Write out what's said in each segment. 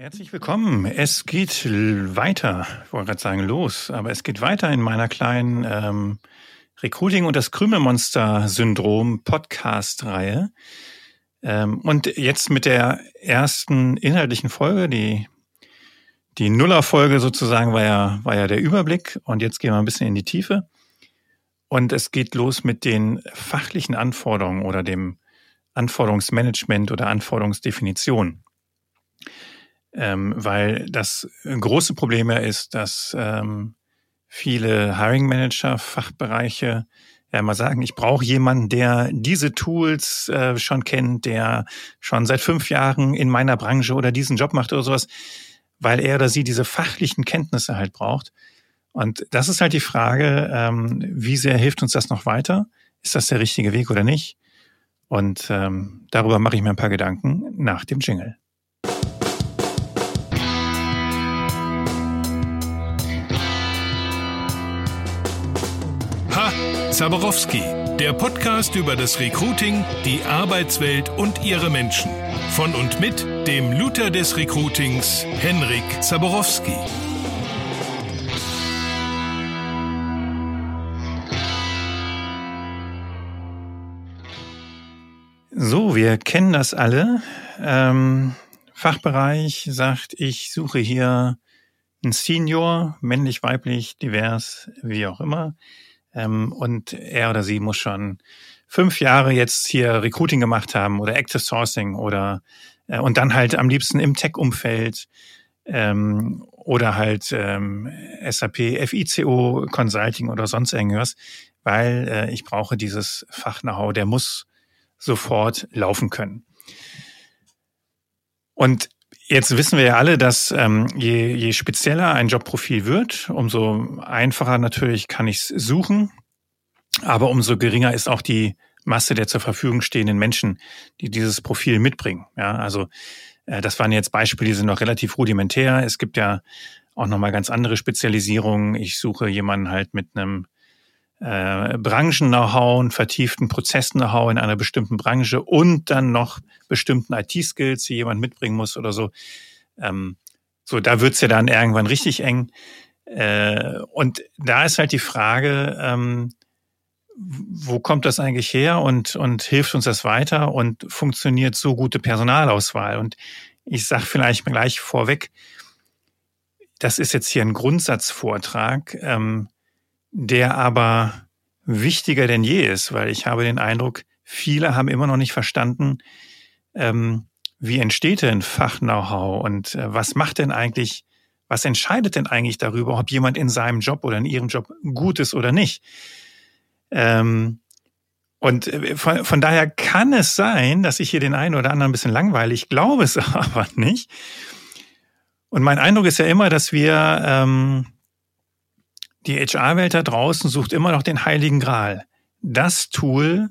Herzlich willkommen. Es geht weiter, ich wollte gerade sagen los, aber es geht weiter in meiner kleinen ähm, Recruiting und das Krümelmonster-Syndrom Podcast-Reihe. Ähm, und jetzt mit der ersten inhaltlichen Folge, die die Nuller-Folge sozusagen war ja, war ja der Überblick und jetzt gehen wir ein bisschen in die Tiefe. Und es geht los mit den fachlichen Anforderungen oder dem Anforderungsmanagement oder Anforderungsdefinition ähm, weil das große Problem ja ist, dass ähm, viele Hiring Manager, Fachbereiche ja mal sagen, ich brauche jemanden, der diese Tools äh, schon kennt, der schon seit fünf Jahren in meiner Branche oder diesen Job macht oder sowas, weil er oder sie diese fachlichen Kenntnisse halt braucht. Und das ist halt die Frage, ähm, wie sehr hilft uns das noch weiter? Ist das der richtige Weg oder nicht? Und ähm, darüber mache ich mir ein paar Gedanken nach dem Jingle. Zaborowski, der Podcast über das Recruiting, die Arbeitswelt und ihre Menschen. Von und mit dem Luther des Recruitings, Henrik Zaborowski. So, wir kennen das alle. Ähm, Fachbereich sagt, ich suche hier einen Senior, männlich, weiblich, divers, wie auch immer. Ähm, und er oder sie muss schon fünf Jahre jetzt hier Recruiting gemacht haben oder Active Sourcing oder äh, und dann halt am liebsten im Tech-Umfeld ähm, oder halt ähm, SAP, FICO, Consulting oder sonst irgendwas, weil äh, ich brauche dieses Fach-Know-how, der muss sofort laufen können. Und Jetzt wissen wir ja alle, dass ähm, je, je spezieller ein Jobprofil wird, umso einfacher natürlich kann ich es suchen, aber umso geringer ist auch die Masse der zur Verfügung stehenden Menschen, die dieses Profil mitbringen. Ja, also äh, das waren jetzt Beispiele, die sind noch relativ rudimentär. Es gibt ja auch nochmal ganz andere Spezialisierungen. Ich suche jemanden halt mit einem äh, Branchen-Know-how, einen vertieften Prozess-Know-how in einer bestimmten Branche und dann noch bestimmten IT-Skills, die jemand mitbringen muss oder so. Ähm, so, da wird's ja dann irgendwann richtig eng. Äh, und da ist halt die Frage, ähm, wo kommt das eigentlich her und, und hilft uns das weiter und funktioniert so gute Personalauswahl? Und ich sage vielleicht gleich vorweg, das ist jetzt hier ein Grundsatzvortrag. Ähm, der aber wichtiger denn je ist, weil ich habe den Eindruck, viele haben immer noch nicht verstanden, ähm, wie entsteht denn Fach-Know-how und äh, was macht denn eigentlich, was entscheidet denn eigentlich darüber, ob jemand in seinem Job oder in ihrem Job gut ist oder nicht? Ähm, und äh, von, von daher kann es sein, dass ich hier den einen oder anderen ein bisschen langweile. Ich glaube es aber nicht. Und mein Eindruck ist ja immer, dass wir ähm, die HR-Welt da draußen sucht immer noch den heiligen Gral. Das Tool,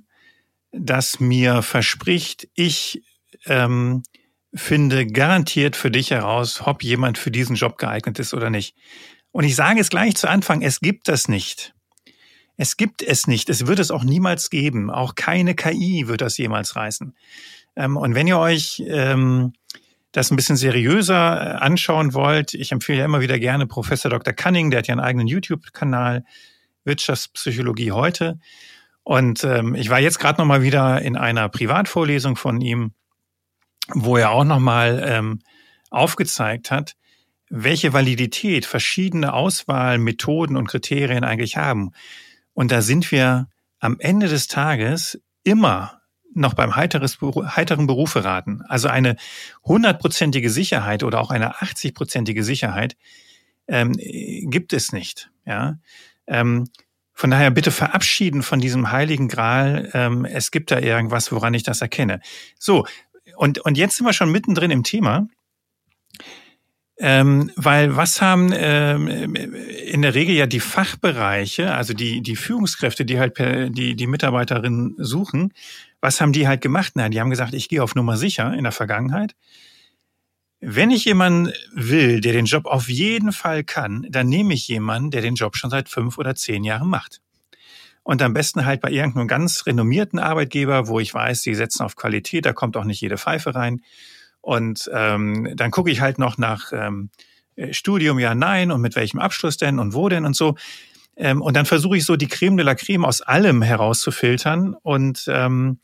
das mir verspricht, ich ähm, finde garantiert für dich heraus, ob jemand für diesen Job geeignet ist oder nicht. Und ich sage es gleich zu Anfang, es gibt das nicht. Es gibt es nicht. Es wird es auch niemals geben. Auch keine KI wird das jemals reißen. Ähm, und wenn ihr euch ähm, das ein bisschen seriöser äh, anschauen wollt, ich empfehle ja immer wieder gerne Professor Dr. Cunning, der hat ja einen eigenen YouTube-Kanal, Wirtschaftspsychologie heute. Und ähm, ich war jetzt gerade noch mal wieder in einer Privatvorlesung von ihm, wo er auch noch mal ähm, aufgezeigt hat, welche Validität verschiedene Auswahlmethoden und Kriterien eigentlich haben. Und da sind wir am Ende des Tages immer noch beim heiteres, heiteren Berufe raten. Also eine hundertprozentige Sicherheit oder auch eine 80-prozentige Sicherheit ähm, gibt es nicht. Ja. Ähm, von daher bitte verabschieden von diesem heiligen Gral. Ähm, es gibt da irgendwas, woran ich das erkenne. So, und, und jetzt sind wir schon mittendrin im Thema. Ähm, weil was haben ähm, in der Regel ja die Fachbereiche, also die, die Führungskräfte, die halt per, die, die Mitarbeiterinnen suchen, was haben die halt gemacht? Na, die haben gesagt, ich gehe auf Nummer sicher in der Vergangenheit. Wenn ich jemanden will, der den Job auf jeden Fall kann, dann nehme ich jemanden, der den Job schon seit fünf oder zehn Jahren macht. Und am besten halt bei irgendeinem ganz renommierten Arbeitgeber, wo ich weiß, die setzen auf Qualität, da kommt auch nicht jede Pfeife rein. Und ähm, dann gucke ich halt noch nach ähm, Studium, ja, nein, und mit welchem Abschluss denn und wo denn und so. Ähm, und dann versuche ich so die Creme de la Creme aus allem herauszufiltern und, ähm,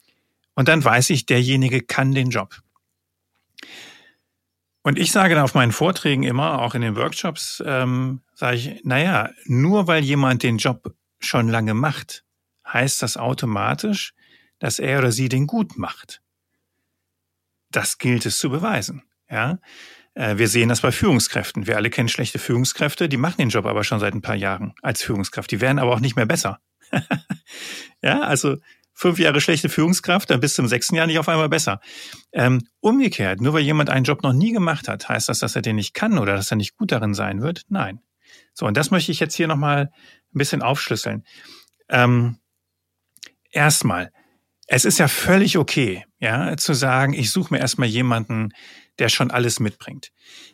und dann weiß ich, derjenige kann den Job. Und ich sage dann auf meinen Vorträgen immer, auch in den Workshops, ähm, sage ich, naja, nur weil jemand den Job schon lange macht, heißt das automatisch, dass er oder sie den gut macht. Das gilt es zu beweisen. Ja, äh, wir sehen das bei Führungskräften. Wir alle kennen schlechte Führungskräfte, die machen den Job aber schon seit ein paar Jahren als Führungskraft. Die werden aber auch nicht mehr besser. ja, also fünf Jahre schlechte Führungskraft, dann bis zum sechsten Jahr nicht auf einmal besser. Ähm, umgekehrt, nur weil jemand einen Job noch nie gemacht hat, heißt das, dass er den nicht kann oder dass er nicht gut darin sein wird? Nein. So, und das möchte ich jetzt hier nochmal ein bisschen aufschlüsseln. Ähm, erstmal, es ist ja völlig okay, ja, zu sagen, ich suche mir erstmal jemanden, der schon alles mitbringt.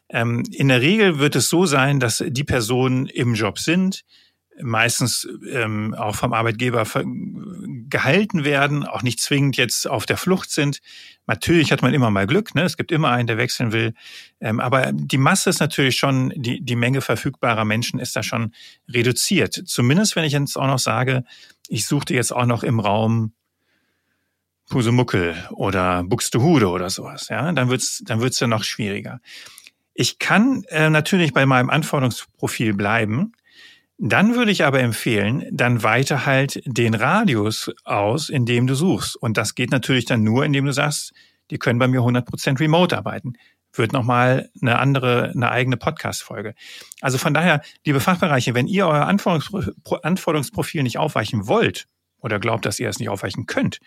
Ähm, in der Regel wird es so sein, dass die Personen im Job sind, meistens ähm, auch vom Arbeitgeber gehalten werden, auch nicht zwingend jetzt auf der Flucht sind. Natürlich hat man immer mal Glück, ne? es gibt immer einen, der wechseln will. Ähm, aber die Masse ist natürlich schon, die, die Menge verfügbarer Menschen ist da schon reduziert. Zumindest wenn ich jetzt auch noch sage, ich suchte jetzt auch noch im Raum Pusemuckel oder Buxtehude oder sowas, ja, dann wird's, dann wird's ja noch schwieriger. Ich kann äh, natürlich bei meinem Anforderungsprofil bleiben. Dann würde ich aber empfehlen, dann weiter halt den Radius aus, in dem du suchst. Und das geht natürlich dann nur, indem du sagst, die können bei mir 100% remote arbeiten. Wird nochmal eine andere, eine eigene Podcast-Folge. Also von daher, liebe Fachbereiche, wenn ihr euer Anforderungsprofil nicht aufweichen wollt oder glaubt, dass ihr es nicht aufweichen könnt,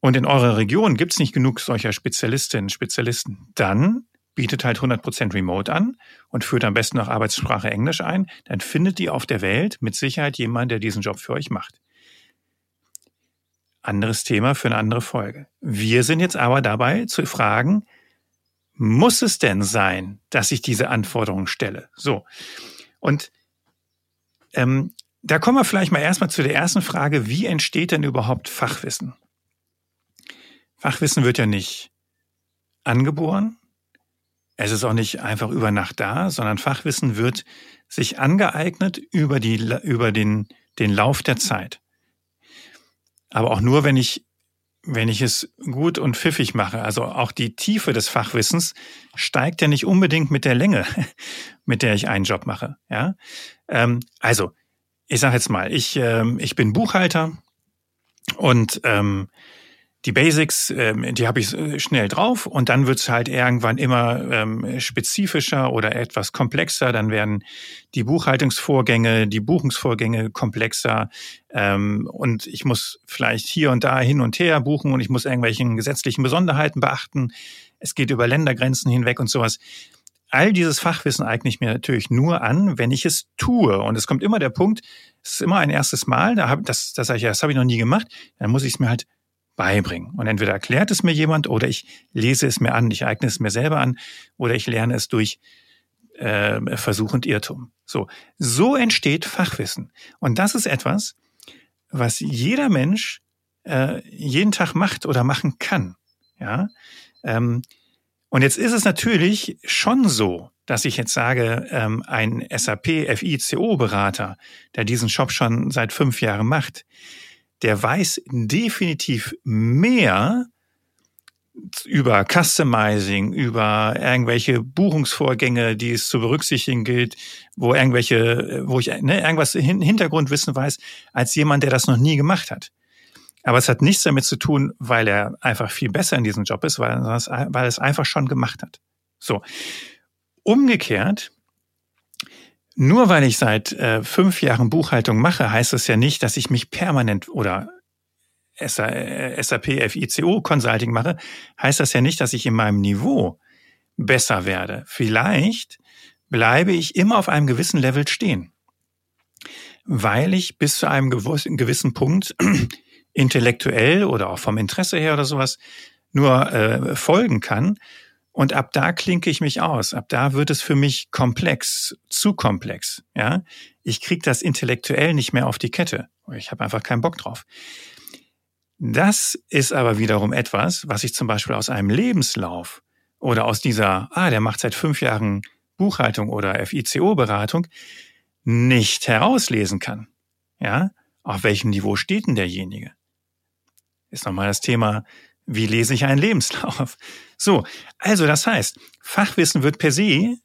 und in eurer Region gibt es nicht genug solcher Spezialistinnen, Spezialisten, dann bietet halt 100% Remote an und führt am besten noch Arbeitssprache Englisch ein, dann findet ihr auf der Welt mit Sicherheit jemanden, der diesen Job für euch macht. Anderes Thema für eine andere Folge. Wir sind jetzt aber dabei zu fragen, muss es denn sein, dass ich diese Anforderungen stelle? So. Und ähm, da kommen wir vielleicht mal erstmal zu der ersten Frage, wie entsteht denn überhaupt Fachwissen? Fachwissen wird ja nicht angeboren. Es ist auch nicht einfach über Nacht da, sondern Fachwissen wird sich angeeignet über, die, über den, den Lauf der Zeit. Aber auch nur, wenn ich, wenn ich es gut und pfiffig mache. Also auch die Tiefe des Fachwissens steigt ja nicht unbedingt mit der Länge, mit der ich einen Job mache. Ja? Ähm, also, ich sage jetzt mal, ich, ähm, ich bin Buchhalter und ähm, die Basics, ähm, die habe ich äh, schnell drauf und dann wird's halt irgendwann immer ähm, spezifischer oder etwas komplexer. Dann werden die Buchhaltungsvorgänge, die Buchungsvorgänge komplexer ähm, und ich muss vielleicht hier und da hin und her buchen und ich muss irgendwelchen gesetzlichen Besonderheiten beachten. Es geht über Ländergrenzen hinweg und sowas. All dieses Fachwissen eigne ich mir natürlich nur an, wenn ich es tue. Und es kommt immer der Punkt, es ist immer ein erstes Mal, da hab, das, das sage ich ja, das habe ich noch nie gemacht, dann muss ich es mir halt beibringen. Und entweder erklärt es mir jemand oder ich lese es mir an, ich eigne es mir selber an oder ich lerne es durch äh, Versuch und Irrtum. So, so entsteht Fachwissen. Und das ist etwas, was jeder Mensch äh, jeden Tag macht oder machen kann. Ja. Ähm, und jetzt ist es natürlich schon so, dass ich jetzt sage, ähm, ein SAP FICO Berater, der diesen Job schon seit fünf Jahren macht, der weiß definitiv mehr über Customizing, über irgendwelche Buchungsvorgänge, die es zu berücksichtigen gilt, wo irgendwelche, wo ich ne, irgendwas Hintergrundwissen weiß, als jemand, der das noch nie gemacht hat. Aber es hat nichts damit zu tun, weil er einfach viel besser in diesem Job ist, weil, weil er es einfach schon gemacht hat. So. Umgekehrt nur weil ich seit äh, fünf Jahren Buchhaltung mache, heißt das ja nicht, dass ich mich permanent oder SAP FICO Consulting mache, heißt das ja nicht, dass ich in meinem Niveau besser werde. Vielleicht bleibe ich immer auf einem gewissen Level stehen, weil ich bis zu einem gewissen Punkt intellektuell oder auch vom Interesse her oder sowas nur äh, folgen kann und ab da klinke ich mich aus. Ab da wird es für mich komplex, zu komplex. Ja, ich kriege das intellektuell nicht mehr auf die Kette. Ich habe einfach keinen Bock drauf. Das ist aber wiederum etwas, was ich zum Beispiel aus einem Lebenslauf oder aus dieser, ah, der macht seit fünf Jahren Buchhaltung oder FICO-Beratung, nicht herauslesen kann. Ja, auf welchem Niveau steht denn derjenige? Ist nochmal das Thema, wie lese ich einen Lebenslauf? So, also das heißt, Fachwissen wird per se,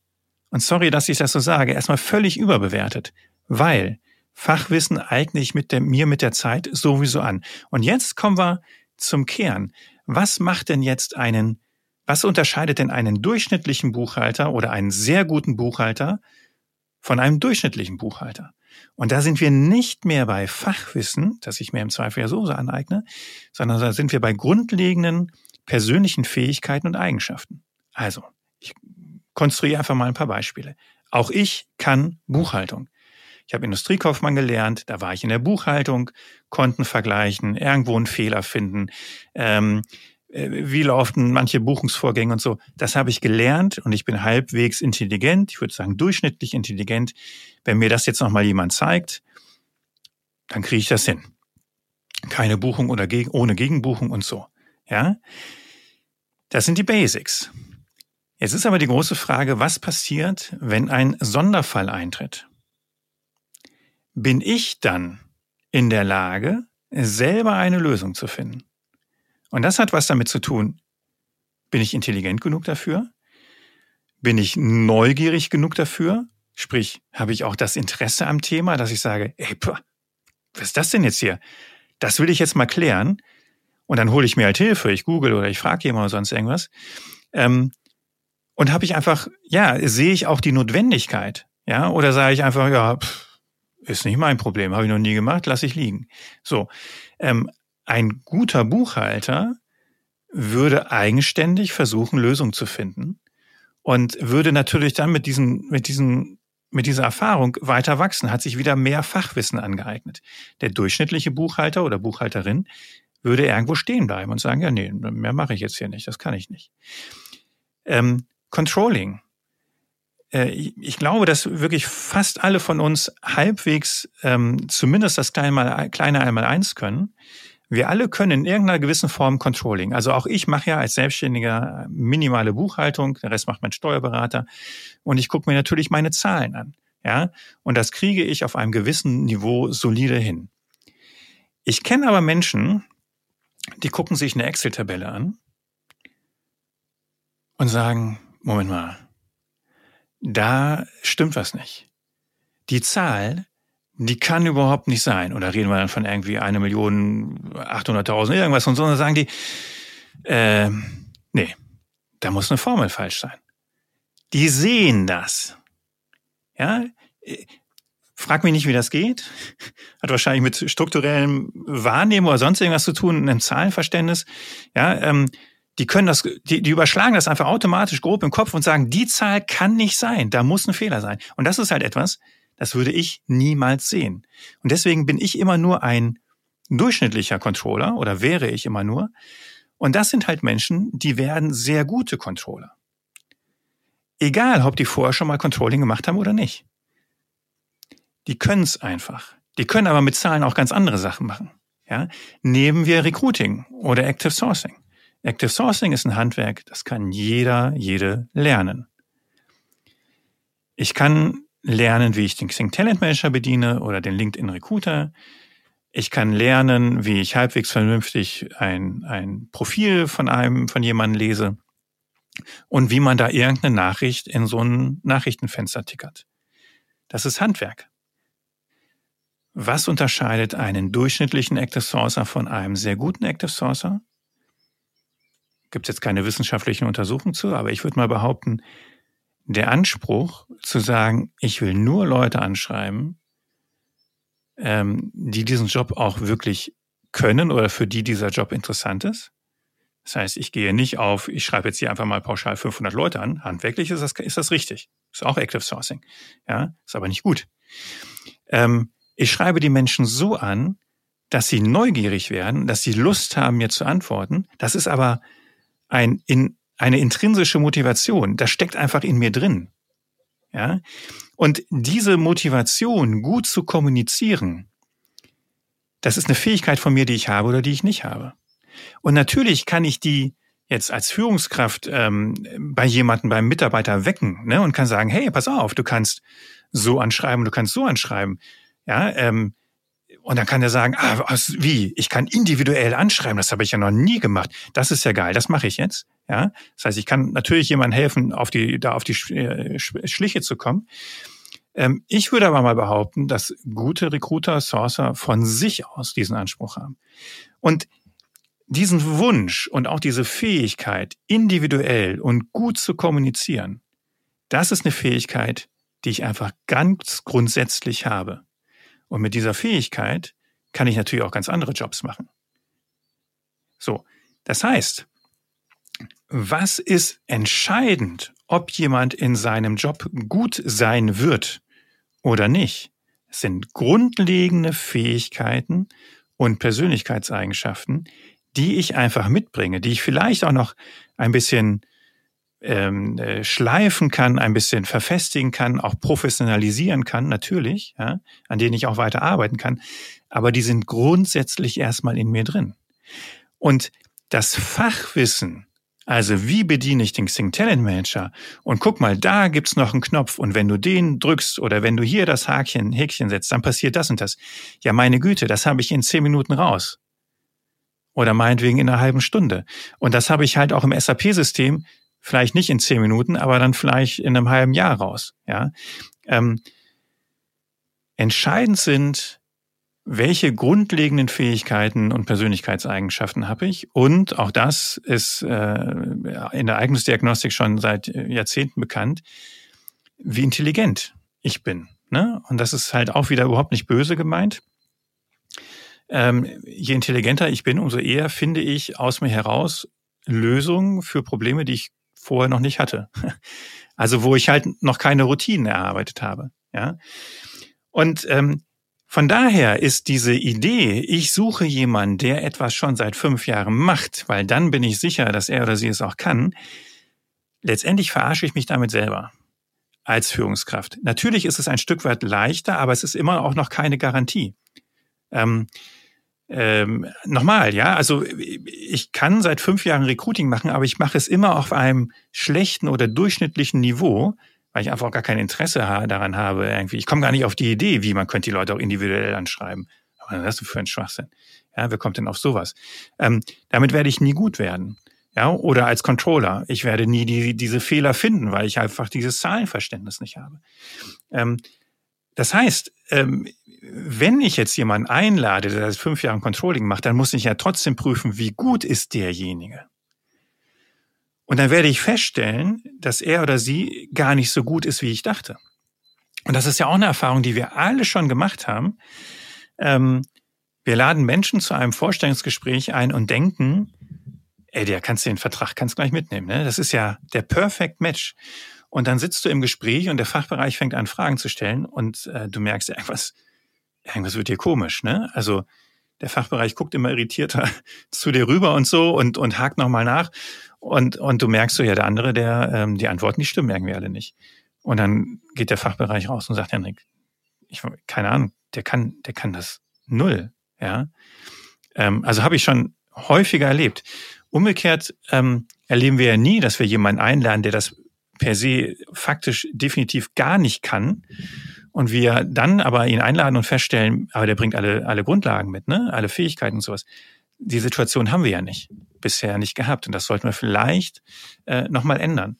und sorry, dass ich das so sage, erstmal völlig überbewertet, weil Fachwissen eigne ich mit der, mir mit der Zeit sowieso an. Und jetzt kommen wir zum Kern. Was macht denn jetzt einen, was unterscheidet denn einen durchschnittlichen Buchhalter oder einen sehr guten Buchhalter von einem durchschnittlichen Buchhalter? Und da sind wir nicht mehr bei Fachwissen, das ich mir im Zweifel ja so, so aneigne, sondern da sind wir bei grundlegenden persönlichen Fähigkeiten und Eigenschaften. Also, ich konstruiere einfach mal ein paar Beispiele. Auch ich kann Buchhaltung. Ich habe Industriekaufmann gelernt, da war ich in der Buchhaltung, Konten vergleichen, irgendwo einen Fehler finden, ähm, äh, wie laufen manche Buchungsvorgänge und so. Das habe ich gelernt und ich bin halbwegs intelligent, ich würde sagen durchschnittlich intelligent. Wenn mir das jetzt nochmal jemand zeigt, dann kriege ich das hin. Keine Buchung oder gegen, ohne Gegenbuchung und so. Ja, das sind die Basics. Jetzt ist aber die große Frage, was passiert, wenn ein Sonderfall eintritt? bin ich dann in der Lage, selber eine Lösung zu finden. Und das hat was damit zu tun, bin ich intelligent genug dafür? Bin ich neugierig genug dafür? Sprich, habe ich auch das Interesse am Thema, dass ich sage, ey, pah, was ist das denn jetzt hier? Das will ich jetzt mal klären. Und dann hole ich mir halt Hilfe, ich google oder ich frage jemand oder sonst irgendwas. Ähm, und habe ich einfach, ja, sehe ich auch die Notwendigkeit, ja, oder sage ich einfach, ja, pff, ist nicht mein Problem, habe ich noch nie gemacht, lasse ich liegen. So, ähm, ein guter Buchhalter würde eigenständig versuchen, Lösungen zu finden und würde natürlich dann mit diesen, mit diesen, mit dieser Erfahrung weiter wachsen, hat sich wieder mehr Fachwissen angeeignet. Der durchschnittliche Buchhalter oder Buchhalterin würde irgendwo stehen bleiben und sagen, ja, nee, mehr mache ich jetzt hier nicht, das kann ich nicht. Ähm, Controlling äh, ich glaube, dass wirklich fast alle von uns halbwegs ähm, zumindest das kleine einmal eins können. Wir alle können in irgendeiner gewissen Form Controlling. Also auch ich mache ja als Selbstständiger minimale Buchhaltung, der Rest macht mein Steuerberater. Und ich gucke mir natürlich meine Zahlen an. Ja, und das kriege ich auf einem gewissen Niveau solide hin. Ich kenne aber Menschen, die gucken sich eine Excel-Tabelle an und sagen, Moment mal, da stimmt was nicht. Die Zahl, die kann überhaupt nicht sein. Oder reden wir dann von irgendwie eine Million, 800.000, irgendwas und so, und dann sagen die, äh, nee, da muss eine Formel falsch sein. Die sehen das. Ja, frag mich nicht, wie das geht. Hat wahrscheinlich mit strukturellem Wahrnehmen oder sonst irgendwas zu tun, einem Zahlenverständnis. Ja, ähm, die können das, die, die überschlagen das einfach automatisch grob im Kopf und sagen, die Zahl kann nicht sein, da muss ein Fehler sein. Und das ist halt etwas, das würde ich niemals sehen. Und deswegen bin ich immer nur ein durchschnittlicher Controller oder wäre ich immer nur. Und das sind halt Menschen, die werden sehr gute Controller. Egal, ob die vorher schon mal Controlling gemacht haben oder nicht. Die können es einfach. Die können aber mit Zahlen auch ganz andere Sachen machen. Ja? Nehmen wir Recruiting oder Active Sourcing. Active Sourcing ist ein Handwerk, das kann jeder, jede lernen. Ich kann lernen, wie ich den Xing Talent Manager bediene oder den LinkedIn Recruiter. Ich kann lernen, wie ich halbwegs vernünftig ein, ein Profil von einem, von jemandem lese und wie man da irgendeine Nachricht in so ein Nachrichtenfenster tickert. Das ist Handwerk. Was unterscheidet einen durchschnittlichen Active Sourcer von einem sehr guten Active Sourcer? Gibt es jetzt keine wissenschaftlichen Untersuchungen zu, aber ich würde mal behaupten, der Anspruch zu sagen, ich will nur Leute anschreiben, ähm, die diesen Job auch wirklich können oder für die dieser Job interessant ist. Das heißt, ich gehe nicht auf, ich schreibe jetzt hier einfach mal pauschal 500 Leute an. Handwerklich ist das, ist das richtig. Ist auch Active Sourcing. Ja, ist aber nicht gut. Ähm, ich schreibe die Menschen so an, dass sie neugierig werden, dass sie Lust haben, mir zu antworten. Das ist aber ein, in, eine intrinsische Motivation. Das steckt einfach in mir drin. Ja? Und diese Motivation gut zu kommunizieren, das ist eine Fähigkeit von mir, die ich habe oder die ich nicht habe. Und natürlich kann ich die jetzt als Führungskraft ähm, bei jemandem, beim Mitarbeiter wecken ne, und kann sagen, hey, pass auf, du kannst so anschreiben, du kannst so anschreiben. Ja, ähm, und dann kann er sagen, ah, was, wie? Ich kann individuell anschreiben, das habe ich ja noch nie gemacht. Das ist ja geil, das mache ich jetzt. Ja, das heißt, ich kann natürlich jemandem helfen, auf die, da auf die äh, Schliche zu kommen. Ähm, ich würde aber mal behaupten, dass gute Recruiter, Sourcer von sich aus diesen Anspruch haben. Und diesen Wunsch und auch diese Fähigkeit, individuell und gut zu kommunizieren, das ist eine Fähigkeit, die ich einfach ganz grundsätzlich habe. Und mit dieser Fähigkeit kann ich natürlich auch ganz andere Jobs machen. So, das heißt, was ist entscheidend, ob jemand in seinem Job gut sein wird oder nicht? Es sind grundlegende Fähigkeiten und Persönlichkeitseigenschaften, die ich einfach mitbringe, die ich vielleicht auch noch ein bisschen ähm, äh, schleifen kann, ein bisschen verfestigen kann, auch professionalisieren kann, natürlich, ja, an denen ich auch weiter arbeiten kann. Aber die sind grundsätzlich erstmal in mir drin. Und das Fachwissen, also wie bediene ich den Xing Talent Manager? Und guck mal, da gibt's noch einen Knopf und wenn du den drückst oder wenn du hier das Hakchen, Häkchen setzt, dann passiert das und das. Ja, meine Güte, das habe ich in zehn Minuten raus. Oder meinetwegen in einer halben Stunde. Und das habe ich halt auch im SAP-System vielleicht nicht in zehn Minuten, aber dann vielleicht in einem halben Jahr raus. Ja, ähm, entscheidend sind welche grundlegenden Fähigkeiten und Persönlichkeitseigenschaften habe ich? Und auch das ist äh, in der Eignungsdiagnostik schon seit Jahrzehnten bekannt, wie intelligent ich bin. Ne? Und das ist halt auch wieder überhaupt nicht böse gemeint. Ähm, je intelligenter ich bin, umso eher finde ich aus mir heraus Lösungen für Probleme, die ich vorher noch nicht hatte. Also wo ich halt noch keine Routinen erarbeitet habe. Ja. Und ähm, von daher ist diese Idee, ich suche jemanden, der etwas schon seit fünf Jahren macht, weil dann bin ich sicher, dass er oder sie es auch kann, letztendlich verarsche ich mich damit selber als Führungskraft. Natürlich ist es ein Stück weit leichter, aber es ist immer auch noch keine Garantie. Ähm, ähm, nochmal, ja, also ich kann seit fünf Jahren Recruiting machen, aber ich mache es immer auf einem schlechten oder durchschnittlichen Niveau, weil ich einfach auch gar kein Interesse daran habe. Irgendwie. Ich komme gar nicht auf die Idee, wie man könnte die Leute auch individuell anschreiben. Aber was hast du für einen Schwachsinn? Ja, wer kommt denn auf sowas? Ähm, damit werde ich nie gut werden. Ja, oder als Controller. Ich werde nie die, diese Fehler finden, weil ich einfach dieses Zahlenverständnis nicht habe. Ähm, das heißt, ähm, wenn ich jetzt jemanden einlade, der seit fünf Jahren Controlling macht, dann muss ich ja trotzdem prüfen, wie gut ist derjenige. Und dann werde ich feststellen, dass er oder sie gar nicht so gut ist, wie ich dachte. Und das ist ja auch eine Erfahrung, die wir alle schon gemacht haben. Ähm, wir laden Menschen zu einem Vorstellungsgespräch ein und denken, ey, der kannst du den Vertrag kannst gleich mitnehmen. Ne? Das ist ja der Perfect Match. Und dann sitzt du im Gespräch und der Fachbereich fängt an, Fragen zu stellen und äh, du merkst, irgendwas, irgendwas wird dir komisch. Ne? Also der Fachbereich guckt immer irritierter zu dir rüber und so und, und hakt nochmal nach. Und, und du merkst so, ja, der andere, der, ähm, die Antworten, die stimmen irgendwie alle nicht. Und dann geht der Fachbereich raus und sagt, Henrik, ich, keine Ahnung, der kann, der kann das null, ja. Ähm, also habe ich schon häufiger erlebt. Umgekehrt ähm, erleben wir ja nie, dass wir jemanden einladen, der das per se faktisch definitiv gar nicht kann. Und wir dann aber ihn einladen und feststellen, aber der bringt alle, alle Grundlagen mit, ne? alle Fähigkeiten und sowas die Situation haben wir ja nicht, bisher nicht gehabt. Und das sollten wir vielleicht äh, nochmal ändern.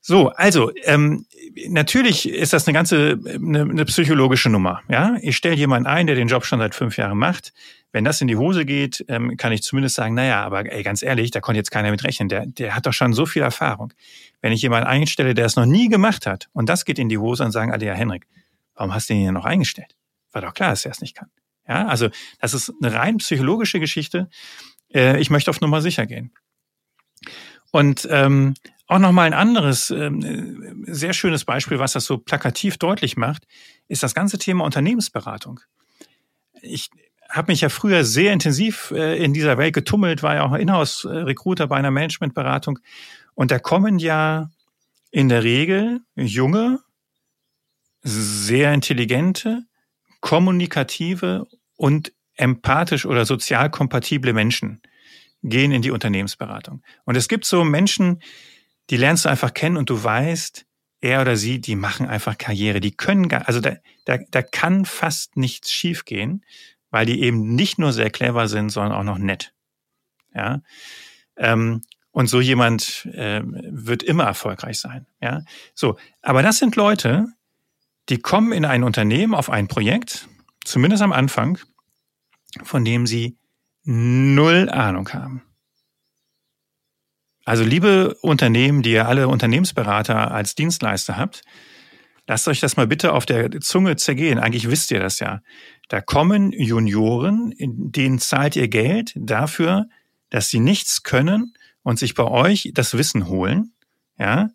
So, also ähm, natürlich ist das eine ganze eine, eine psychologische Nummer. Ja, ich stelle jemanden ein, der den Job schon seit fünf Jahren macht. Wenn das in die Hose geht, ähm, kann ich zumindest sagen, naja, aber ey, ganz ehrlich, da konnte jetzt keiner mit rechnen. Der, der hat doch schon so viel Erfahrung. Wenn ich jemanden einstelle, der es noch nie gemacht hat, und das geht in die Hose, und sagen alle, ja, Henrik, warum hast du ihn hier noch eingestellt? War doch klar, dass er es nicht kann. Ja, also das ist eine rein psychologische Geschichte. Äh, ich möchte auf Nummer sicher gehen. Und ähm, auch nochmal ein anderes, ähm, sehr schönes Beispiel, was das so plakativ deutlich macht, ist das ganze Thema Unternehmensberatung. Ich habe mich ja früher sehr intensiv äh, in dieser Welt getummelt, war ja auch Inhouse-Recruiter bei einer Managementberatung. Und da kommen ja in der Regel junge, sehr intelligente, kommunikative und empathisch oder sozial kompatible Menschen gehen in die Unternehmensberatung. Und es gibt so Menschen, die lernst du einfach kennen und du weißt, er oder sie, die machen einfach Karriere. Die können gar, also da, da, da kann fast nichts schiefgehen, weil die eben nicht nur sehr clever sind, sondern auch noch nett. Ja. Ähm, und so jemand äh, wird immer erfolgreich sein. Ja. So, aber das sind Leute, die kommen in ein Unternehmen auf ein Projekt, zumindest am Anfang, von dem sie null Ahnung haben. Also liebe Unternehmen, die ihr alle Unternehmensberater als Dienstleister habt, lasst euch das mal bitte auf der Zunge zergehen. Eigentlich wisst ihr das ja. Da kommen Junioren, denen zahlt ihr Geld dafür, dass sie nichts können und sich bei euch das Wissen holen, ja.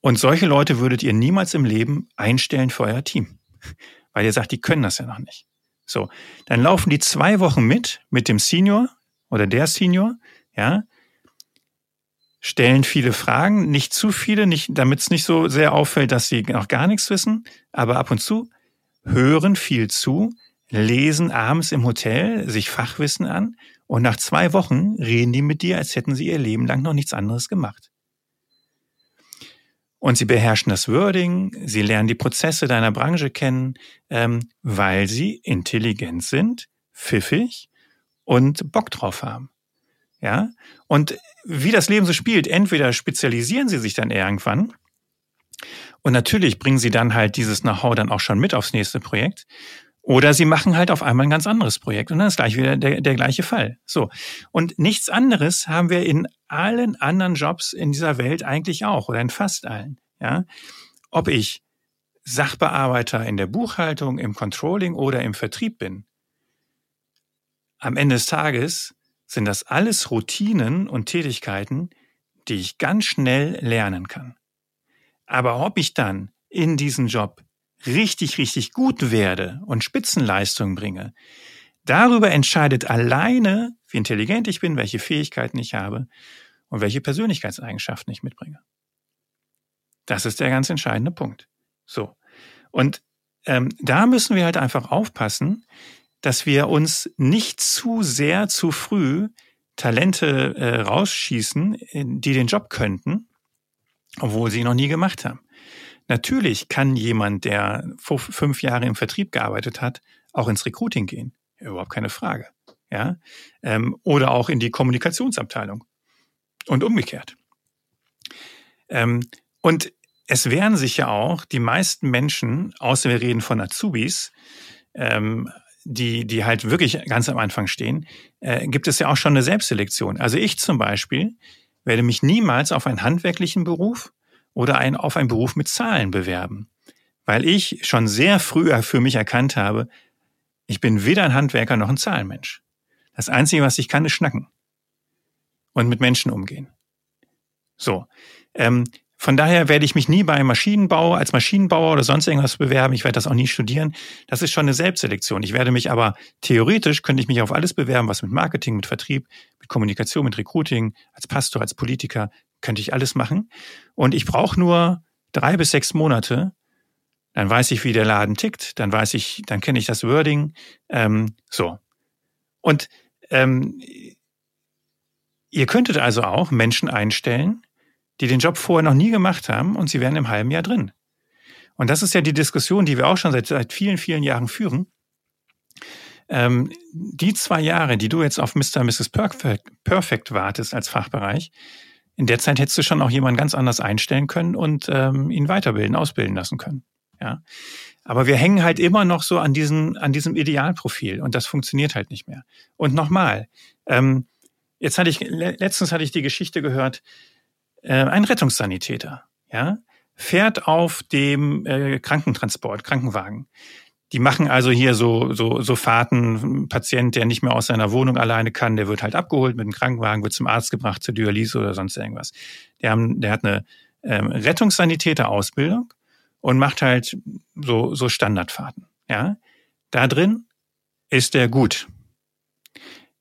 Und solche Leute würdet ihr niemals im Leben einstellen für euer Team. Weil ihr sagt, die können das ja noch nicht. So. Dann laufen die zwei Wochen mit, mit dem Senior oder der Senior, ja stellen viele Fragen, nicht zu viele, nicht, damit es nicht so sehr auffällt, dass sie noch gar nichts wissen, aber ab und zu hören viel zu, lesen abends im Hotel sich Fachwissen an und nach zwei Wochen reden die mit dir, als hätten sie ihr Leben lang noch nichts anderes gemacht. Und sie beherrschen das Wording, sie lernen die Prozesse deiner Branche kennen, ähm, weil sie intelligent sind, pfiffig und Bock drauf haben. Ja, und wie das Leben so spielt, entweder spezialisieren sie sich dann irgendwann und natürlich bringen sie dann halt dieses Know-how dann auch schon mit aufs nächste Projekt. Oder sie machen halt auf einmal ein ganz anderes Projekt und dann ist gleich wieder der, der gleiche Fall. So. Und nichts anderes haben wir in allen anderen Jobs in dieser Welt eigentlich auch oder in fast allen. Ja. Ob ich Sachbearbeiter in der Buchhaltung, im Controlling oder im Vertrieb bin. Am Ende des Tages sind das alles Routinen und Tätigkeiten, die ich ganz schnell lernen kann. Aber ob ich dann in diesen Job richtig, richtig gut werde und Spitzenleistungen bringe, darüber entscheidet alleine, wie intelligent ich bin, welche Fähigkeiten ich habe und welche Persönlichkeitseigenschaften ich mitbringe. Das ist der ganz entscheidende Punkt. So. Und ähm, da müssen wir halt einfach aufpassen, dass wir uns nicht zu sehr zu früh Talente äh, rausschießen, die den Job könnten, obwohl sie noch nie gemacht haben. Natürlich kann jemand, der fünf Jahre im Vertrieb gearbeitet hat, auch ins Recruiting gehen. Überhaupt keine Frage. Ja? Ähm, oder auch in die Kommunikationsabteilung. Und umgekehrt. Ähm, und es wehren sich ja auch die meisten Menschen, außer wir reden von Azubis, ähm, die, die halt wirklich ganz am Anfang stehen, äh, gibt es ja auch schon eine Selbstselektion. Also ich zum Beispiel werde mich niemals auf einen handwerklichen Beruf oder ein, auf einen Beruf mit Zahlen bewerben, weil ich schon sehr früh für mich erkannt habe, ich bin weder ein Handwerker noch ein Zahlenmensch. Das Einzige, was ich kann, ist schnacken und mit Menschen umgehen. So. Ähm, von daher werde ich mich nie bei Maschinenbau als Maschinenbauer oder sonst irgendwas bewerben. Ich werde das auch nie studieren. Das ist schon eine Selbstselektion. Ich werde mich aber theoretisch könnte ich mich auf alles bewerben, was mit Marketing, mit Vertrieb, mit Kommunikation, mit Recruiting, als Pastor, als Politiker, könnte ich alles machen. Und ich brauche nur drei bis sechs Monate. Dann weiß ich, wie der Laden tickt. Dann weiß ich, dann kenne ich das Wording. Ähm, so. Und ähm, ihr könntet also auch Menschen einstellen, die den Job vorher noch nie gemacht haben und sie wären im halben Jahr drin. Und das ist ja die Diskussion, die wir auch schon seit, seit vielen, vielen Jahren führen. Ähm, die zwei Jahre, die du jetzt auf Mr. und Mrs. Perfect, Perfect wartest als Fachbereich, in der Zeit hättest du schon auch jemanden ganz anders einstellen können und ähm, ihn weiterbilden, ausbilden lassen können. Ja. Aber wir hängen halt immer noch so an diesem, an diesem Idealprofil und das funktioniert halt nicht mehr. Und nochmal, ähm, jetzt hatte ich, letztens hatte ich die Geschichte gehört, äh, ein Rettungssanitäter, ja, fährt auf dem äh, Krankentransport, Krankenwagen. Die machen also hier so, so, so Fahrten. Ein Patient, der nicht mehr aus seiner Wohnung alleine kann, der wird halt abgeholt mit dem Krankenwagen, wird zum Arzt gebracht, zur Dialyse oder sonst irgendwas. Der, haben, der hat eine ähm, Rettungssanitäter-Ausbildung und macht halt so, so Standardfahrten. Ja, da drin ist er gut.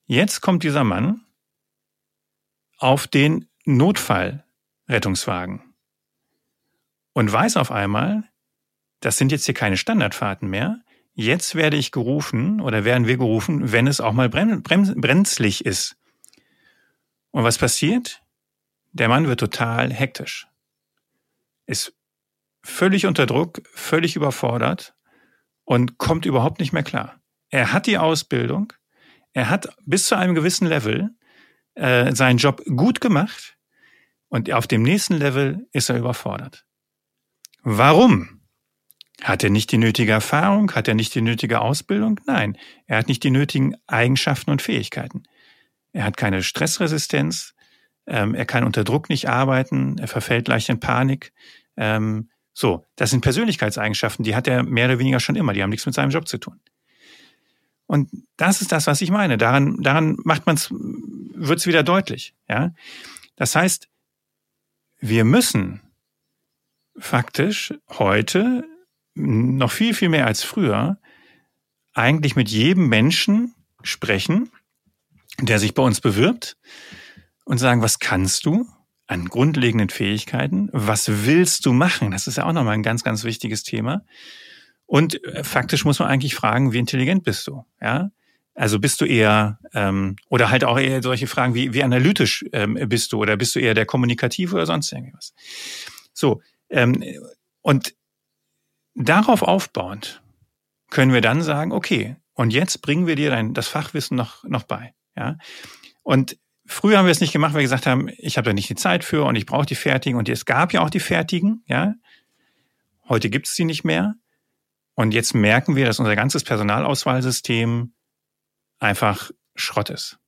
Jetzt kommt dieser Mann auf den Notfall Rettungswagen. Und weiß auf einmal, das sind jetzt hier keine Standardfahrten mehr. Jetzt werde ich gerufen oder werden wir gerufen, wenn es auch mal brenn, brenzlig ist. Und was passiert? Der Mann wird total hektisch. Ist völlig unter Druck, völlig überfordert und kommt überhaupt nicht mehr klar. Er hat die Ausbildung, er hat bis zu einem gewissen Level äh, seinen Job gut gemacht und auf dem nächsten Level ist er überfordert. Warum? Hat er nicht die nötige Erfahrung? Hat er nicht die nötige Ausbildung? Nein, er hat nicht die nötigen Eigenschaften und Fähigkeiten. Er hat keine Stressresistenz, ähm, er kann unter Druck nicht arbeiten, er verfällt leicht in Panik. Ähm, so, das sind Persönlichkeitseigenschaften, die hat er mehr oder weniger schon immer, die haben nichts mit seinem Job zu tun. Und das ist das, was ich meine. Daran, daran macht man's, wird's wieder deutlich. Ja, das heißt, wir müssen faktisch heute noch viel, viel mehr als früher eigentlich mit jedem Menschen sprechen, der sich bei uns bewirbt und sagen, was kannst du an grundlegenden Fähigkeiten? Was willst du machen? Das ist ja auch nochmal ein ganz, ganz wichtiges Thema. Und äh, faktisch muss man eigentlich fragen, wie intelligent bist du? Ja, also bist du eher ähm, oder halt auch eher solche Fragen wie wie analytisch ähm, bist du oder bist du eher der kommunikative oder sonst irgendwas? So ähm, und darauf aufbauend können wir dann sagen, okay, und jetzt bringen wir dir dein, das Fachwissen noch, noch bei. Ja? Und früher haben wir es nicht gemacht, weil wir gesagt haben, ich habe da nicht die Zeit für und ich brauche die Fertigen. Und es gab ja auch die Fertigen, ja. Heute gibt es sie nicht mehr. Und jetzt merken wir, dass unser ganzes Personalauswahlsystem einfach Schrott ist.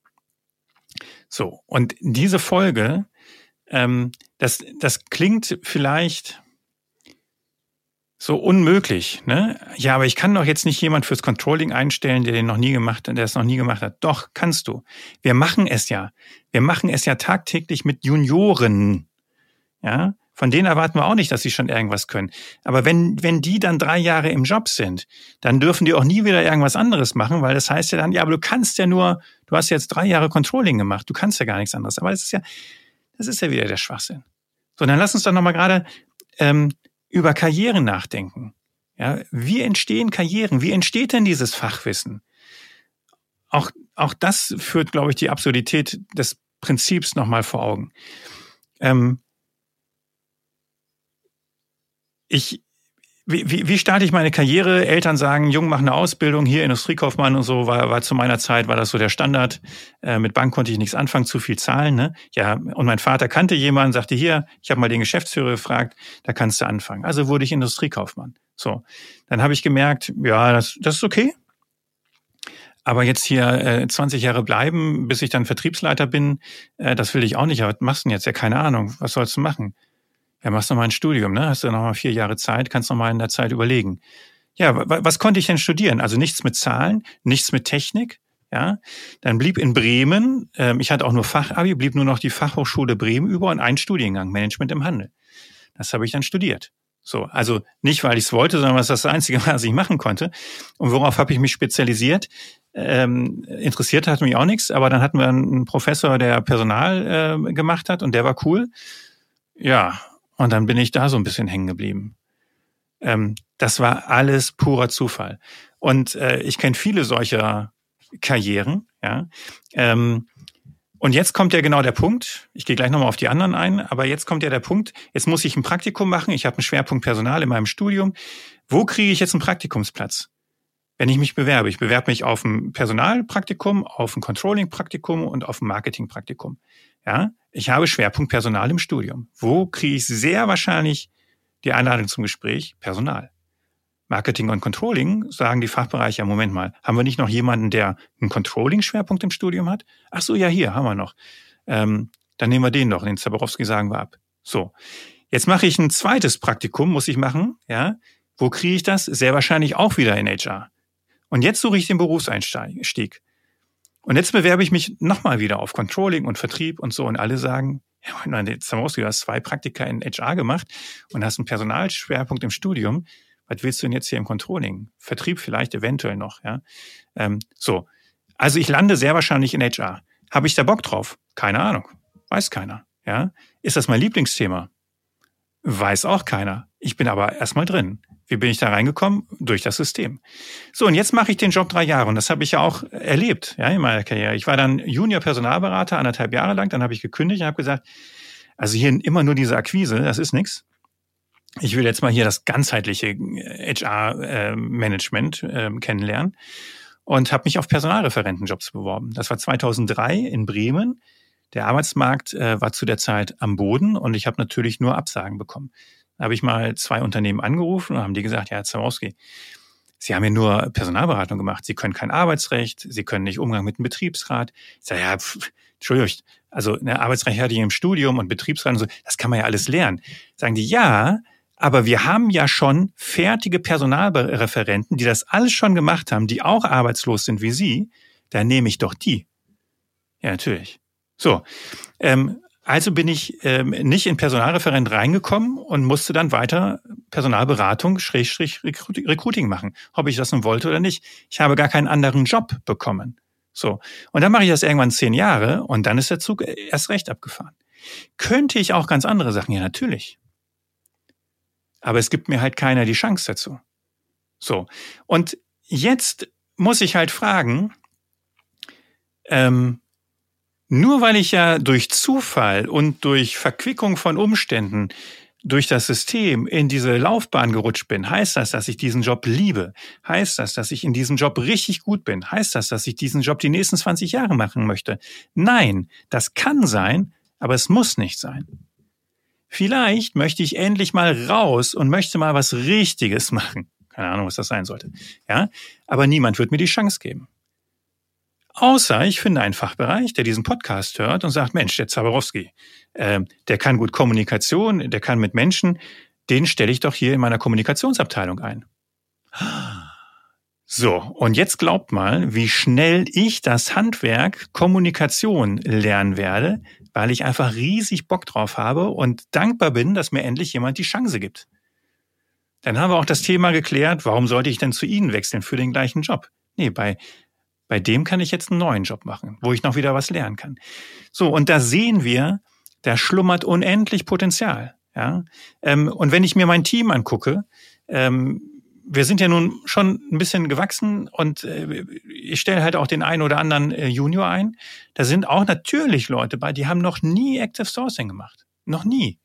So, und diese Folge, ähm, das, das klingt vielleicht so unmöglich, ne? Ja, aber ich kann doch jetzt nicht jemand fürs Controlling einstellen, der den noch nie gemacht hat, der es noch nie gemacht hat. Doch, kannst du. Wir machen es ja. Wir machen es ja tagtäglich mit Junioren. Ja? Von denen erwarten wir auch nicht, dass sie schon irgendwas können. Aber wenn, wenn die dann drei Jahre im Job sind, dann dürfen die auch nie wieder irgendwas anderes machen, weil das heißt ja dann, ja, aber du kannst ja nur, du hast jetzt drei Jahre Controlling gemacht, du kannst ja gar nichts anderes. Aber das ist ja, das ist ja wieder der Schwachsinn. So, dann lass uns doch nochmal gerade ähm, über Karrieren nachdenken. Ja, wie entstehen Karrieren? Wie entsteht denn dieses Fachwissen? Auch, auch das führt, glaube ich, die Absurdität des Prinzips nochmal vor Augen. Ähm, ich, wie, wie, wie starte ich meine Karriere? Eltern sagen, Jung, mach eine Ausbildung, hier Industriekaufmann und so, war, war zu meiner Zeit, war das so der Standard. Äh, mit Bank konnte ich nichts anfangen, zu viel zahlen. Ne? Ja, und mein Vater kannte jemanden, sagte, hier, ich habe mal den Geschäftsführer gefragt, da kannst du anfangen. Also wurde ich Industriekaufmann. So, dann habe ich gemerkt, ja, das, das ist okay. Aber jetzt hier äh, 20 Jahre bleiben, bis ich dann Vertriebsleiter bin, äh, das will ich auch nicht. Aber was machst du denn jetzt? Ja, keine Ahnung. Was sollst du machen? Ja, machst noch mal ein Studium, ne? Hast du noch mal vier Jahre Zeit, kannst noch mal in der Zeit überlegen. Ja, was konnte ich denn studieren? Also nichts mit Zahlen, nichts mit Technik. Ja, dann blieb in Bremen, ähm, ich hatte auch nur Fachabi, blieb nur noch die Fachhochschule Bremen über und ein Studiengang Management im Handel. Das habe ich dann studiert. So, also nicht, weil ich es wollte, sondern was das Einzige war, was ich machen konnte. Und worauf habe ich mich spezialisiert? Ähm, interessiert hat mich auch nichts, aber dann hatten wir einen Professor, der Personal äh, gemacht hat und der war cool. Ja, und dann bin ich da so ein bisschen hängen geblieben. Ähm, das war alles purer Zufall. Und äh, ich kenne viele solcher Karrieren, ja. Ähm, und jetzt kommt ja genau der Punkt, ich gehe gleich nochmal auf die anderen ein, aber jetzt kommt ja der Punkt, jetzt muss ich ein Praktikum machen, ich habe einen Schwerpunkt Personal in meinem Studium. Wo kriege ich jetzt einen Praktikumsplatz? Wenn ich mich bewerbe, ich bewerbe mich auf ein Personalpraktikum, auf ein Controlling-Praktikum und auf ein Marketing-Praktikum. Ja, ich habe Schwerpunkt Personal im Studium. Wo kriege ich sehr wahrscheinlich die Einladung zum Gespräch? Personal. Marketing und Controlling sagen die Fachbereiche, Moment mal, haben wir nicht noch jemanden, der einen Controlling-Schwerpunkt im Studium hat? Ach so, ja, hier haben wir noch. Ähm, dann nehmen wir den noch, den Zaborowski sagen wir ab. So. Jetzt mache ich ein zweites Praktikum, muss ich machen, ja. Wo kriege ich das? Sehr wahrscheinlich auch wieder in HR. Und jetzt suche ich den Berufseinstieg. Und jetzt bewerbe ich mich nochmal wieder auf Controlling und Vertrieb und so und alle sagen, ja, meine, Zamoski, du hast zwei Praktika in HR gemacht und hast einen Personalschwerpunkt im Studium. Was willst du denn jetzt hier im Controlling? Vertrieb vielleicht eventuell noch, ja. Ähm, so. Also ich lande sehr wahrscheinlich in HR. Habe ich da Bock drauf? Keine Ahnung. Weiß keiner. Ja. Ist das mein Lieblingsthema? Weiß auch keiner. Ich bin aber erstmal drin. Wie bin ich da reingekommen? Durch das System. So, und jetzt mache ich den Job drei Jahre und das habe ich ja auch erlebt ja, in meiner Karriere. Ich war dann Junior-Personalberater anderthalb Jahre lang, dann habe ich gekündigt und habe gesagt, also hier immer nur diese Akquise, das ist nichts. Ich will jetzt mal hier das ganzheitliche HR-Management äh, äh, kennenlernen und habe mich auf Personalreferentenjobs beworben. Das war 2003 in Bremen. Der Arbeitsmarkt äh, war zu der Zeit am Boden und ich habe natürlich nur Absagen bekommen. Habe ich mal zwei Unternehmen angerufen und haben die gesagt, ja, Herr Zawowski, Sie haben ja nur Personalberatung gemacht. Sie können kein Arbeitsrecht, Sie können nicht Umgang mit dem Betriebsrat. Ich sage, ja, pff, Entschuldigung, also eine Arbeitsrecht hatte ich im Studium und Betriebsrat und so, das kann man ja alles lernen. Sagen die, ja, aber wir haben ja schon fertige Personalreferenten, die das alles schon gemacht haben, die auch arbeitslos sind wie Sie. Da nehme ich doch die. Ja, natürlich. So, ähm, also bin ich ähm, nicht in Personalreferent reingekommen und musste dann weiter Personalberatung, Schrägstrich Recruiting machen, ob ich das nun wollte oder nicht. Ich habe gar keinen anderen Job bekommen. So. Und dann mache ich das irgendwann zehn Jahre und dann ist der Zug erst recht abgefahren. Könnte ich auch ganz andere Sachen? Ja, natürlich. Aber es gibt mir halt keiner die Chance dazu. So. Und jetzt muss ich halt fragen, ähm, nur weil ich ja durch Zufall und durch Verquickung von Umständen durch das System in diese Laufbahn gerutscht bin, heißt das, dass ich diesen Job liebe? Heißt das, dass ich in diesem Job richtig gut bin? Heißt das, dass ich diesen Job die nächsten 20 Jahre machen möchte? Nein, das kann sein, aber es muss nicht sein. Vielleicht möchte ich endlich mal raus und möchte mal was Richtiges machen. Keine Ahnung, was das sein sollte. Ja, aber niemand wird mir die Chance geben. Außer ich finde einen Fachbereich, der diesen Podcast hört und sagt, Mensch, der Zaborowski, äh, der kann gut Kommunikation, der kann mit Menschen, den stelle ich doch hier in meiner Kommunikationsabteilung ein. So, und jetzt glaubt mal, wie schnell ich das Handwerk Kommunikation lernen werde, weil ich einfach riesig Bock drauf habe und dankbar bin, dass mir endlich jemand die Chance gibt. Dann haben wir auch das Thema geklärt, warum sollte ich denn zu Ihnen wechseln für den gleichen Job? Nee, bei bei dem kann ich jetzt einen neuen Job machen, wo ich noch wieder was lernen kann. So, und da sehen wir, da schlummert unendlich Potenzial. Ja? Ähm, und wenn ich mir mein Team angucke, ähm, wir sind ja nun schon ein bisschen gewachsen und äh, ich stelle halt auch den einen oder anderen äh, Junior ein. Da sind auch natürlich Leute bei, die haben noch nie Active Sourcing gemacht. Noch nie.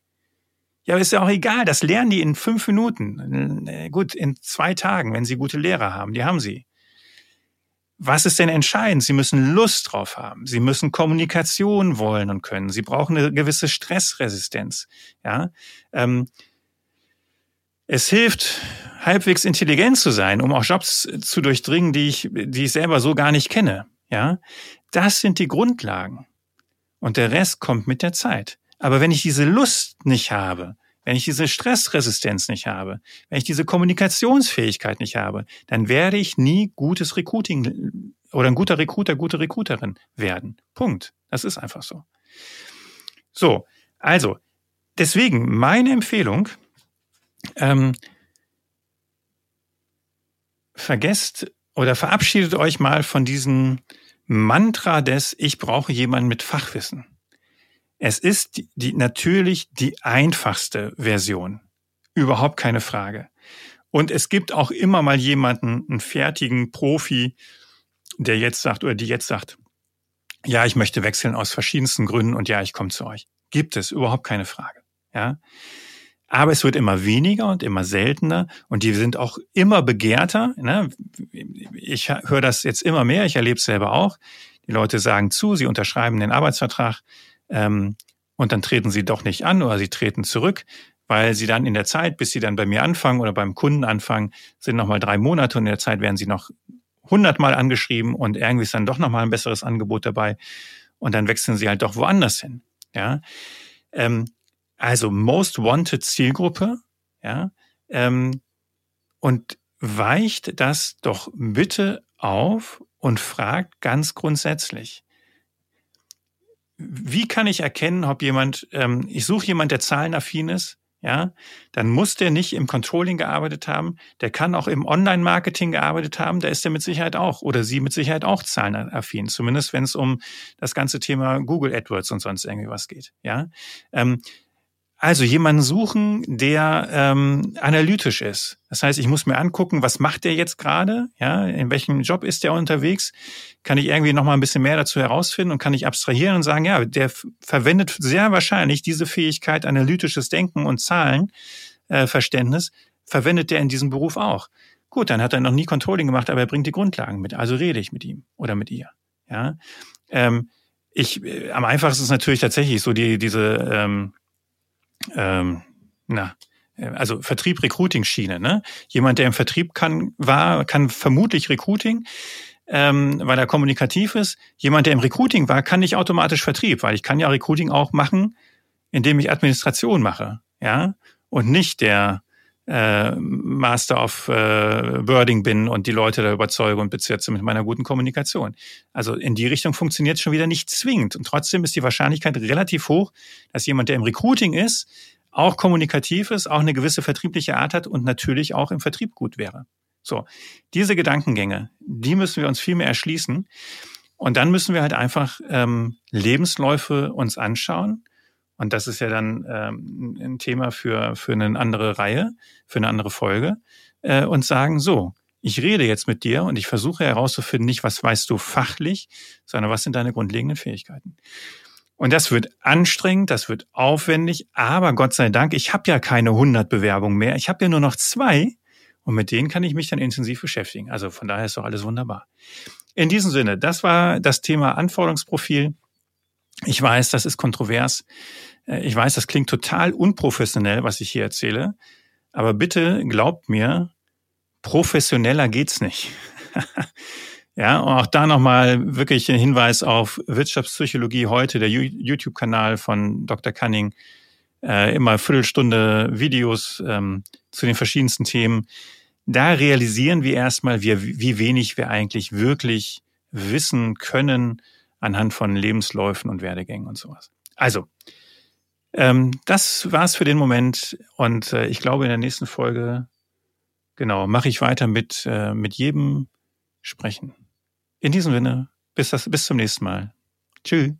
Ja, ist ja auch egal, das lernen die in fünf Minuten. Äh, gut, in zwei Tagen, wenn sie gute Lehrer haben, die haben sie was ist denn entscheidend? Sie müssen Lust drauf haben. Sie müssen Kommunikation wollen und können. Sie brauchen eine gewisse Stressresistenz. Ja, ähm, es hilft, halbwegs intelligent zu sein, um auch Jobs zu durchdringen, die ich, die ich selber so gar nicht kenne. Ja, das sind die Grundlagen. Und der Rest kommt mit der Zeit. Aber wenn ich diese Lust nicht habe, wenn ich diese Stressresistenz nicht habe, wenn ich diese Kommunikationsfähigkeit nicht habe, dann werde ich nie gutes Recruiting oder ein guter Recruiter, gute Recruiterin werden. Punkt. Das ist einfach so. So, also, deswegen meine Empfehlung, ähm, vergesst oder verabschiedet euch mal von diesem Mantra des Ich brauche jemanden mit Fachwissen. Es ist die, natürlich die einfachste Version. Überhaupt keine Frage. Und es gibt auch immer mal jemanden, einen fertigen Profi, der jetzt sagt oder die jetzt sagt, ja, ich möchte wechseln aus verschiedensten Gründen und ja, ich komme zu euch. Gibt es, überhaupt keine Frage. Ja. Aber es wird immer weniger und immer seltener und die sind auch immer begehrter. Ne? Ich höre das jetzt immer mehr, ich erlebe es selber auch. Die Leute sagen zu, sie unterschreiben den Arbeitsvertrag, ähm, und dann treten sie doch nicht an oder sie treten zurück, weil sie dann in der Zeit, bis sie dann bei mir anfangen oder beim Kunden anfangen, sind nochmal drei Monate und in der Zeit werden sie noch hundertmal angeschrieben und irgendwie ist dann doch nochmal ein besseres Angebot dabei und dann wechseln sie halt doch woanders hin. Ja, ähm, also Most Wanted Zielgruppe, ja, ähm, und weicht das doch bitte auf und fragt ganz grundsätzlich, wie kann ich erkennen, ob jemand, ähm, ich suche jemand, der zahlenaffin ist, ja, dann muss der nicht im Controlling gearbeitet haben, der kann auch im Online-Marketing gearbeitet haben, da ist der mit Sicherheit auch oder sie mit Sicherheit auch zahlenaffin, zumindest wenn es um das ganze Thema Google AdWords und sonst irgendwie was geht, ja. Ähm, Also jemanden suchen, der ähm, analytisch ist. Das heißt, ich muss mir angucken, was macht der jetzt gerade? Ja, in welchem Job ist der unterwegs? Kann ich irgendwie noch mal ein bisschen mehr dazu herausfinden und kann ich abstrahieren und sagen, ja, der verwendet sehr wahrscheinlich diese Fähigkeit, analytisches Denken und Zahlenverständnis, äh, verwendet der in diesem Beruf auch. Gut, dann hat er noch nie Controlling gemacht, aber er bringt die Grundlagen mit. Also rede ich mit ihm oder mit ihr. Ja, ähm, ich äh, am einfachsten ist natürlich tatsächlich so die diese ähm, ähm, na, äh, also Vertrieb, Recruiting-Schiene. Ne? Jemand, der im Vertrieb kann, war, kann vermutlich Recruiting, ähm, weil er kommunikativ ist. Jemand, der im Recruiting war, kann nicht automatisch Vertrieb, weil ich kann ja Recruiting auch machen, indem ich Administration mache, ja, und nicht der äh, Master of äh, Birding bin und die Leute da überzeuge und bezirze mit meiner guten Kommunikation. Also in die Richtung funktioniert es schon wieder nicht zwingend. Und trotzdem ist die Wahrscheinlichkeit relativ hoch, dass jemand, der im Recruiting ist, auch kommunikativ ist, auch eine gewisse vertriebliche Art hat und natürlich auch im Vertrieb gut wäre. So, diese Gedankengänge, die müssen wir uns viel mehr erschließen. Und dann müssen wir halt einfach ähm, Lebensläufe uns anschauen und das ist ja dann ähm, ein Thema für, für eine andere Reihe, für eine andere Folge. Äh, und sagen, so, ich rede jetzt mit dir und ich versuche herauszufinden, nicht was weißt du fachlich, sondern was sind deine grundlegenden Fähigkeiten. Und das wird anstrengend, das wird aufwendig, aber Gott sei Dank, ich habe ja keine 100 Bewerbungen mehr, ich habe ja nur noch zwei und mit denen kann ich mich dann intensiv beschäftigen. Also von daher ist doch alles wunderbar. In diesem Sinne, das war das Thema Anforderungsprofil. Ich weiß, das ist kontrovers. Äh, ich weiß, das klingt total unprofessionell, was ich hier erzähle. Aber bitte glaubt mir, professioneller geht's nicht. ja, und auch da nochmal wirklich ein Hinweis auf Wirtschaftspsychologie heute, der YouTube-Kanal von Dr. Cunning. Äh, immer Viertelstunde Videos ähm, zu den verschiedensten Themen. Da realisieren wir erstmal, wie, wie wenig wir eigentlich wirklich wissen können, anhand von Lebensläufen und Werdegängen und sowas. Also, ähm, das war's für den Moment und äh, ich glaube, in der nächsten Folge, genau, mache ich weiter mit, äh, mit jedem Sprechen. In diesem Sinne, bis, das, bis zum nächsten Mal. Tschüss.